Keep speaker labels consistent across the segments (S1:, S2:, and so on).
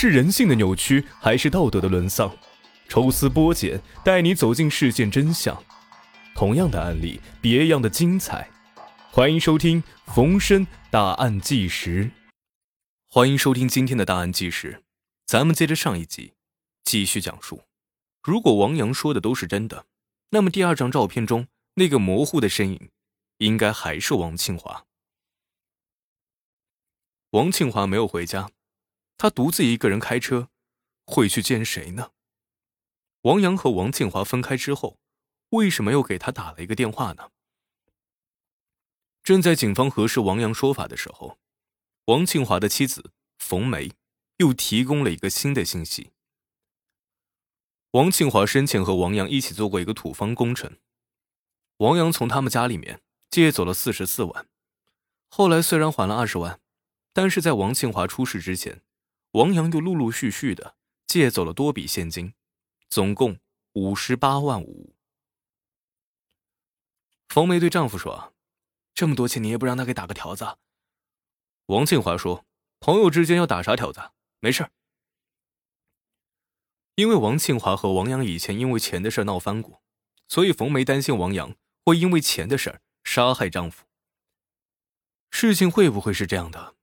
S1: 是人性的扭曲，还是道德的沦丧？抽丝剥茧，带你走进事件真相。同样的案例，别样的精彩。欢迎收听《逢申大案纪实》。欢迎收听今天的大案纪实。咱们接着上一集，继续讲述。如果王阳说的都是真的，那么第二张照片中那个模糊的身影，应该还是王庆华。王庆华没有回家，他独自一个人开车，会去见谁呢？王阳和王庆华分开之后，为什么又给他打了一个电话呢？正在警方核实王阳说法的时候，王庆华的妻子冯梅又提供了一个新的信息。王庆华生前和王阳一起做过一个土方工程，王阳从他们家里面借走了四十四万，后来虽然还了二十万。但是在王庆华出事之前，王阳又陆陆续续的借走了多笔现金，总共五十八万五。冯梅对丈夫说：“这么多钱，你也不让他给打个条子？”王庆华说：“朋友之间要打啥条子？没事因为王庆华和王阳以前因为钱的事闹翻过，所以冯梅担心王阳会因为钱的事杀害丈夫。事情会不会是这样的？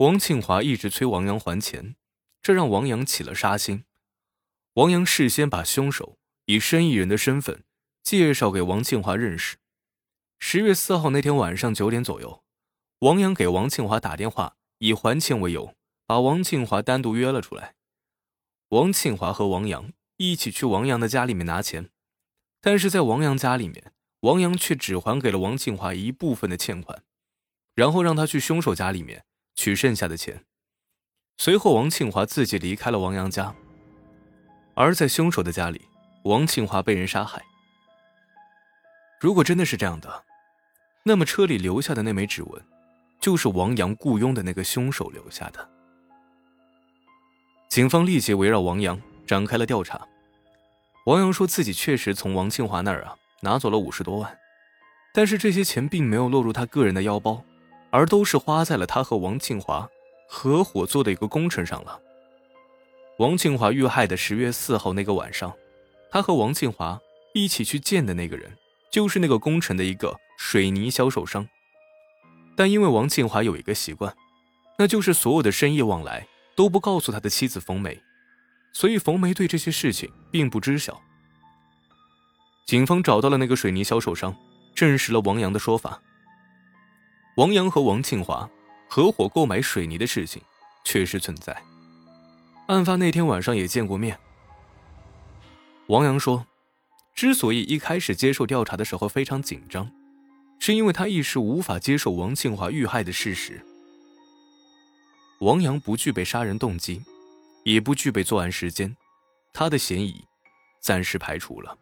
S1: 王庆华一直催王阳还钱，这让王阳起了杀心。王阳事先把凶手以生意人的身份介绍给王庆华认识。十月四号那天晚上九点左右，王阳给王庆华打电话，以还钱为由，把王庆华单独约了出来。王庆华和王阳一起去王阳的家里面拿钱，但是在王阳家里面，王阳却只还给了王庆华一部分的欠款，然后让他去凶手家里面。取剩下的钱。随后，王庆华自己离开了王阳家。而在凶手的家里，王庆华被人杀害。如果真的是这样的，那么车里留下的那枚指纹，就是王阳雇佣的那个凶手留下的。警方立即围绕王阳展开了调查。王阳说自己确实从王庆华那儿啊拿走了五十多万，但是这些钱并没有落入他个人的腰包。而都是花在了他和王庆华合伙做的一个工程上了。王庆华遇害的十月四号那个晚上，他和王庆华一起去见的那个人，就是那个工程的一个水泥销售商。但因为王庆华有一个习惯，那就是所有的生意往来都不告诉他的妻子冯梅，所以冯梅对这些事情并不知晓。警方找到了那个水泥销售商，证实了王阳的说法。王阳和王庆华合伙购买水泥的事情确实存在，案发那天晚上也见过面。王阳说，之所以一开始接受调查的时候非常紧张，是因为他一时无法接受王庆华遇害的事实。王阳不具备杀人动机，也不具备作案时间，他的嫌疑暂时排除了。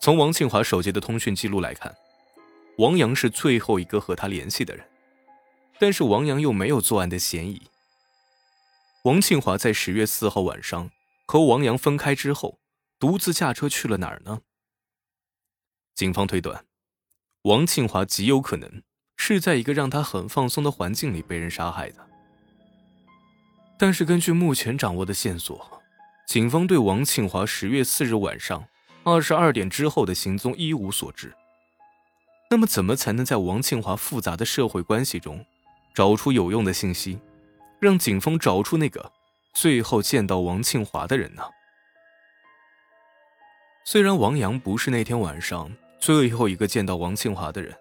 S1: 从王庆华手机的通讯记录来看。王阳是最后一个和他联系的人，但是王阳又没有作案的嫌疑。王庆华在十月四号晚上和王阳分开之后，独自驾车去了哪儿呢？警方推断，王庆华极有可能是在一个让他很放松的环境里被人杀害的。但是根据目前掌握的线索，警方对王庆华十月四日晚上二十二点之后的行踪一无所知。那么，怎么才能在王庆华复杂的社会关系中，找出有用的信息，让警方找出那个最后见到王庆华的人呢？虽然王阳不是那天晚上最后一个见到王庆华的人，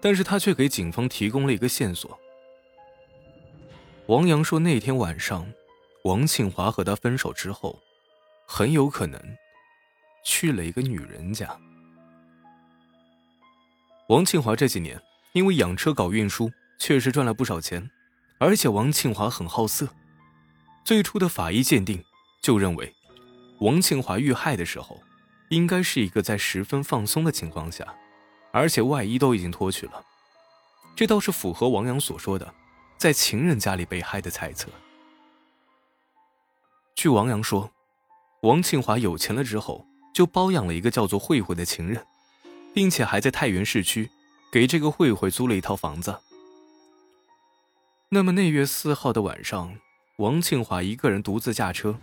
S1: 但是他却给警方提供了一个线索。王阳说，那天晚上，王庆华和他分手之后，很有可能去了一个女人家。王庆华这几年因为养车搞运输，确实赚了不少钱，而且王庆华很好色。最初的法医鉴定就认为，王庆华遇害的时候，应该是一个在十分放松的情况下，而且外衣都已经脱去了。这倒是符合王阳所说的，在情人家里被害的猜测。据王阳说，王庆华有钱了之后，就包养了一个叫做慧慧的情人。并且还在太原市区，给这个慧慧租了一套房子。那么那月四号的晚上，王庆华一个人独自驾车，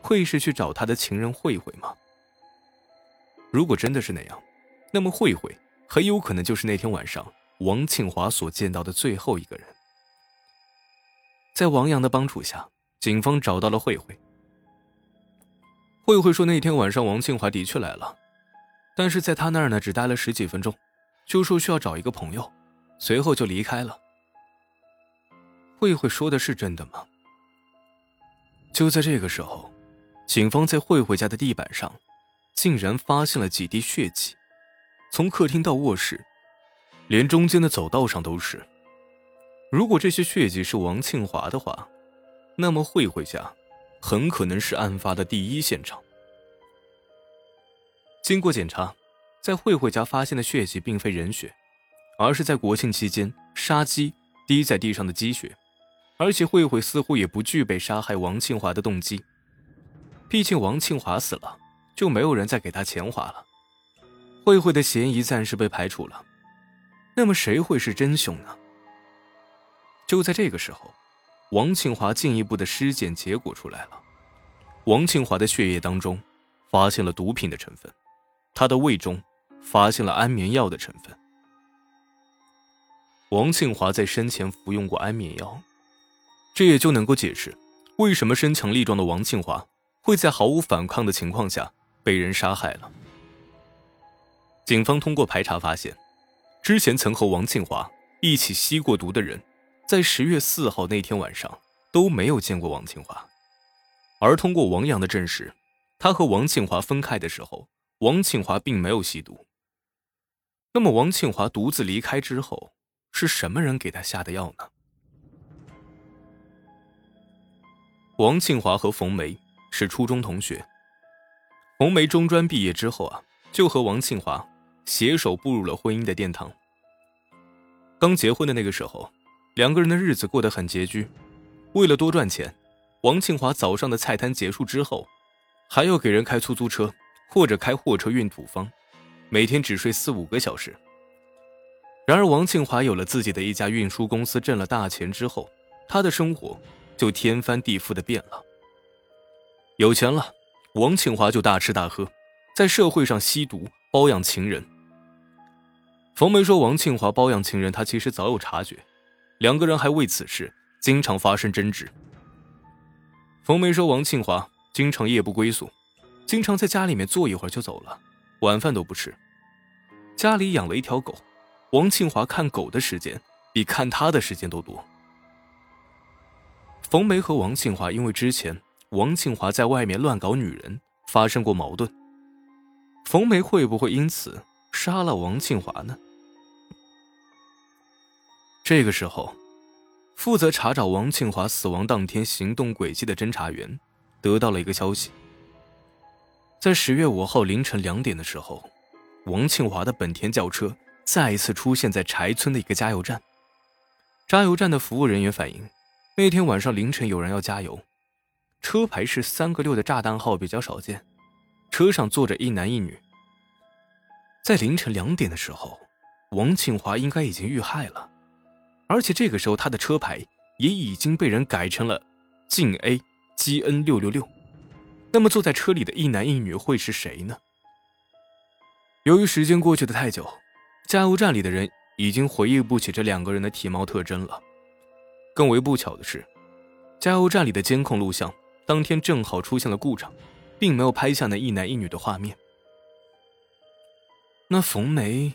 S1: 会是去找他的情人慧慧吗？如果真的是那样，那么慧慧很有可能就是那天晚上王庆华所见到的最后一个人。在王阳的帮助下，警方找到了慧慧。慧慧说，那天晚上王庆华的确来了，但是在他那儿呢，只待了十几分钟，就说需要找一个朋友，随后就离开了。慧慧说的是真的吗？就在这个时候，警方在慧慧家的地板上，竟然发现了几滴血迹，从客厅到卧室，连中间的走道上都是。如果这些血迹是王庆华的话，那么慧慧家很可能是案发的第一现场。经过检查，在慧慧家发现的血迹并非人血，而是在国庆期间杀鸡滴在地上的鸡血，而且慧慧似乎也不具备杀害王庆华的动机。毕竟王庆华死了，就没有人再给他钱花了，慧慧的嫌疑暂时被排除了。那么谁会是真凶呢？就在这个时候，王庆华进一步的尸检结果出来了。王庆华的血液当中发现了毒品的成分，他的胃中发现了安眠药的成分。王庆华在生前服用过安眠药，这也就能够解释为什么身强力壮的王庆华会在毫无反抗的情况下被人杀害了。警方通过排查发现，之前曾和王庆华一起吸过毒的人。在十月四号那天晚上都没有见过王庆华，而通过王阳的证实，他和王庆华分开的时候，王庆华并没有吸毒。那么王庆华独自离开之后，是什么人给他下的药呢？王庆华和冯梅是初中同学，冯梅中专毕业之后啊，就和王庆华携手步入了婚姻的殿堂。刚结婚的那个时候。两个人的日子过得很拮据，为了多赚钱，王庆华早上的菜摊结束之后，还要给人开出租车或者开货车运土方，每天只睡四五个小时。然而，王庆华有了自己的一家运输公司，挣了大钱之后，他的生活就天翻地覆的变了。有钱了，王庆华就大吃大喝，在社会上吸毒、包养情人。冯梅说，王庆华包养情人，他其实早有察觉。两个人还为此事经常发生争执。冯梅说，王庆华经常夜不归宿，经常在家里面坐一会儿就走了，晚饭都不吃。家里养了一条狗，王庆华看狗的时间比看他的时间都多。冯梅和王庆华因为之前王庆华在外面乱搞女人发生过矛盾，冯梅会不会因此杀了王庆华呢？这个时候，负责查找王庆华死亡当天行动轨迹的侦查员得到了一个消息：在十月五号凌晨两点的时候，王庆华的本田轿车再一次出现在柴村的一个加油站。加油站的服务人员反映，那天晚上凌晨有人要加油，车牌是三个六的炸弹号比较少见，车上坐着一男一女。在凌晨两点的时候，王庆华应该已经遇害了。而且这个时候，他的车牌也已经被人改成了晋 A GN 六六六。那么坐在车里的一男一女会是谁呢？由于时间过去的太久，加油站里的人已经回忆不起这两个人的体貌特征了。更为不巧的是，加油站里的监控录像当天正好出现了故障，并没有拍下那一男一女的画面。那冯梅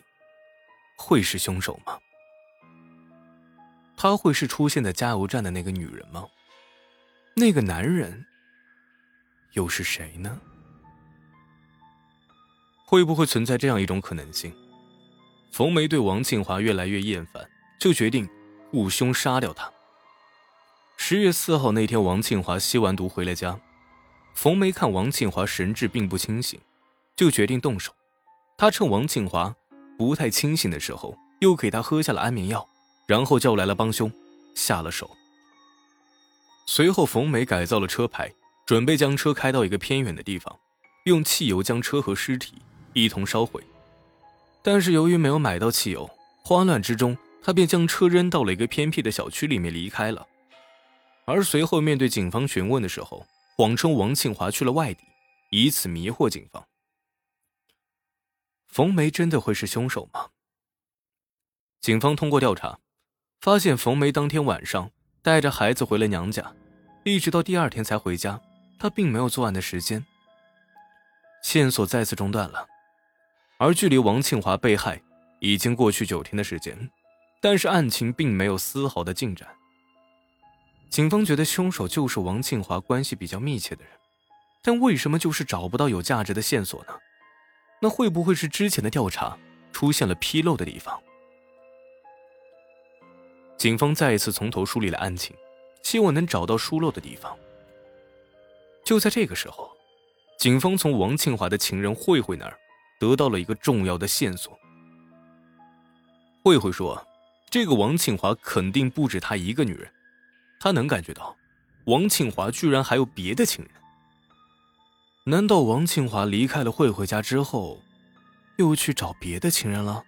S1: 会是凶手吗？她会是出现在加油站的那个女人吗？那个男人又是谁呢？会不会存在这样一种可能性？冯梅对王庆华越来越厌烦，就决定雇凶杀掉他。十月四号那天，王庆华吸完毒回了家，冯梅看王庆华神志并不清醒，就决定动手。他趁王庆华不太清醒的时候，又给他喝下了安眠药。然后叫来了帮凶，下了手。随后，冯梅改造了车牌，准备将车开到一个偏远的地方，用汽油将车和尸体一同烧毁。但是由于没有买到汽油，慌乱之中，他便将车扔到了一个偏僻的小区里面离开了。而随后面对警方询问的时候，谎称王庆华去了外地，以此迷惑警方。冯梅真的会是凶手吗？警方通过调查，发现冯梅当天晚上带着孩子回了娘家，一直到第二天才回家，他并没有作案的时间。线索再次中断了，而距离王庆华被害已经过去九天的时间，但是案情并没有丝毫的进展。警方觉得凶手就是王庆华关系比较密切的人，但为什么就是找不到有价值的线索呢？那会不会是之前的调查出现了纰漏的地方？警方再一次从头梳理了案情，希望能找到疏漏的地方。就在这个时候。警方从王庆华的情人慧慧那儿得到了一个重要的线索。慧慧说：“这个王庆华肯定不止她一个女人，她能感觉到，王庆华居然还有别的情人。难道王庆华离开了慧慧家之后，又去找别的情人了？”